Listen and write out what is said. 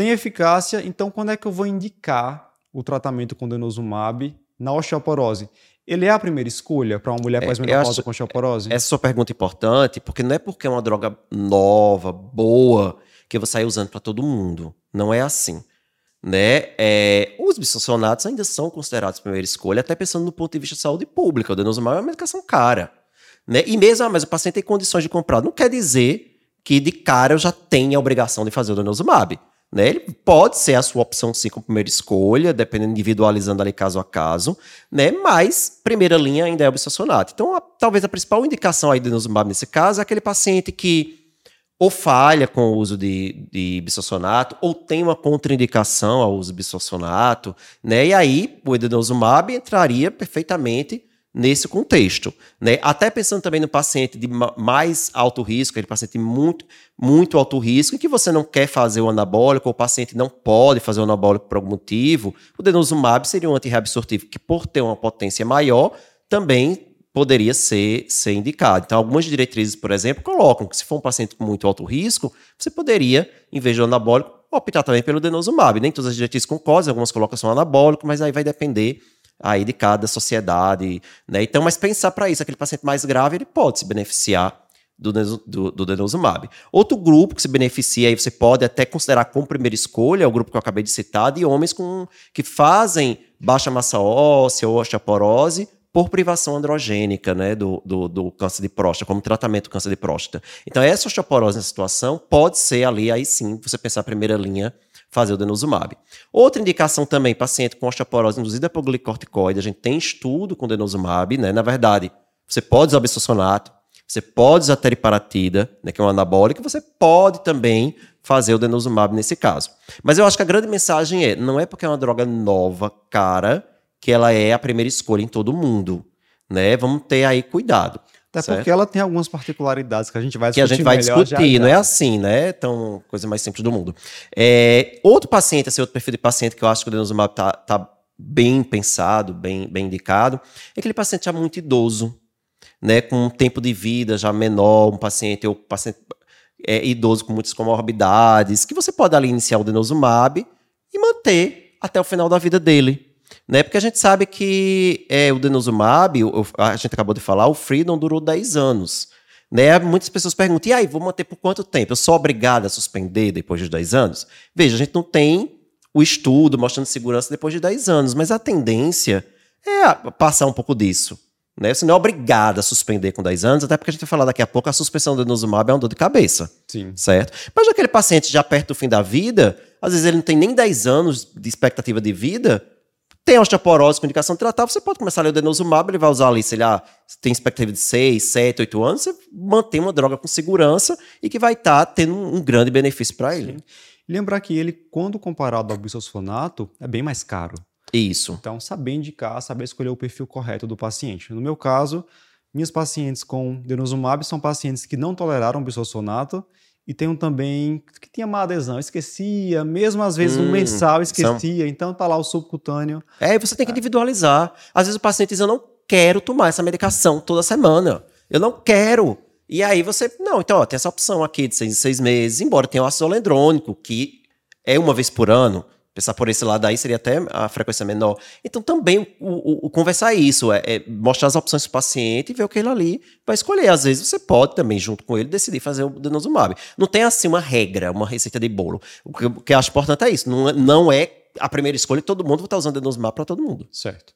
Tem eficácia, então quando é que eu vou indicar o tratamento com denosumab na osteoporose? Ele é a primeira escolha para uma mulher É, pós-menopausa eu com osteoporose? Essa sua pergunta é importante, porque não é porque é uma droga nova, boa, que eu vou sair usando para todo mundo. Não é assim. Né? É, os bisfosfonatos ainda são considerados primeira escolha, até pensando no ponto de vista de saúde pública. O denosumab é uma medicação cara. Né? E mesmo, ah, mas o paciente tem condições de comprar. Não quer dizer que de cara eu já tenha a obrigação de fazer o denosumab. Né? Ele pode ser a sua opção sim como primeira escolha, dependendo, individualizando ali caso a caso, né? Mas primeira linha ainda é o bisfosfonato. Então, a- talvez a principal indicação aí do denosumab nesse caso é aquele paciente que ou falha com o uso de, de ou tem uma contraindicação ao uso de bisfosfonato, né? E aí o edenosumab entraria perfeitamente nesse contexto, né? Até pensando também no paciente de ma- mais alto risco, aquele paciente muito muito alto risco, em que você não quer fazer o anabólico, ou o paciente não pode fazer o anabólico por algum motivo, o denosumab seria um antirreabsortivo que por ter uma potência maior, também poderia ser, ser indicado. Então, algumas diretrizes, por exemplo, colocam que se for um paciente com muito alto risco, você poderia, em vez de anabólico, optar também pelo denosumab. Nem todas as diretrizes concordam, algumas colocam só anabólico, mas aí vai depender aí de cada sociedade, né? Então, mas pensar para isso, aquele paciente mais grave, ele pode se beneficiar do, do, do denosumab. Outro grupo que se beneficia, aí você pode até considerar como primeira escolha, é o grupo que eu acabei de citar, de homens com, que fazem baixa massa óssea ou osteoporose por privação androgênica né, do, do, do câncer de próstata, como tratamento do câncer de próstata. Então, essa osteoporose nessa situação pode ser ali, aí sim, você pensar a primeira linha, fazer o denosumab. Outra indicação também, paciente com osteoporose induzida por glicorticoide, a gente tem estudo com denosumab, né? Na verdade, você pode usar bisfosfonato, você pode usar teriparatida, né, que é um anabólico, você pode também fazer o denosumab nesse caso. Mas eu acho que a grande mensagem é, não é porque é uma droga nova, cara, que ela é a primeira escolha em todo mundo, né? Vamos ter aí cuidado. Até certo? porque ela tem algumas particularidades que a gente vai que a discutir gente vai discutir, já. não é assim, né? Então, coisa mais simples do mundo. É, outro paciente, esse outro perfil de paciente que eu acho que o denosumab tá, tá bem pensado, bem, bem indicado, é aquele paciente já muito idoso, né? Com um tempo de vida já menor, um paciente ou paciente é, idoso com muitas comorbidades, que você pode ali iniciar o denosumab e manter até o final da vida dele. Né? Porque a gente sabe que é, o denosumab, o- a gente acabou de falar, o Freedom durou 10 anos. Né? Muitas pessoas perguntam, e aí, vou manter por quanto tempo? Eu sou obrigado a suspender depois de 10 anos? Veja, a gente não tem o estudo mostrando segurança depois de 10 anos, mas a tendência é passar um pouco disso. Né? Você não é obrigado a suspender com 10 anos, até porque a gente vai falar daqui a pouco, a suspensão do denosumab é uma dor de cabeça Sim. certo? Mas aquele paciente já perto do fim da vida, às vezes ele não tem nem 10 anos de expectativa de vida, tem osteoporose com indicação tratável, você pode começar a ler o denosumab, ele vai usar ali, sei lá, tem expectativa de 6, 7, 8 anos, você mantém uma droga com segurança e que vai estar tendo um, um grande benefício para ele. Lembrar que ele, quando comparado ao bisfosfonato, é bem mais caro. Isso. Então, saber indicar, saber escolher o perfil correto do paciente. No meu caso, minhas pacientes com denosumab são pacientes que não toleraram bisfosfonato e tem um também que tinha má adesão, esquecia, mesmo às vezes no Hum, mensal esquecia, então tá lá o subcutâneo. É, e você tem que individualizar. Às vezes o paciente diz, eu não quero tomar essa medicação toda semana. Eu não quero. E aí você, não, então ó, tem essa opção aqui de seis em seis meses, embora tenha o ácido olendrônico, que é uma vez por ano. Pensar por esse lado aí seria até a frequência menor. Então também o, o- o conversar isso, é, é mostrar as opções para o paciente e ver o que ele ali vai escolher. Às vezes você pode também, junto com ele, decidir fazer o denosumab. Não tem assim uma regra, uma receita de bolo. O que, o que eu acho importante é isso. Não, é- não é a primeira escolha todo mundo vai estar usando denosumab para todo mundo. Certo.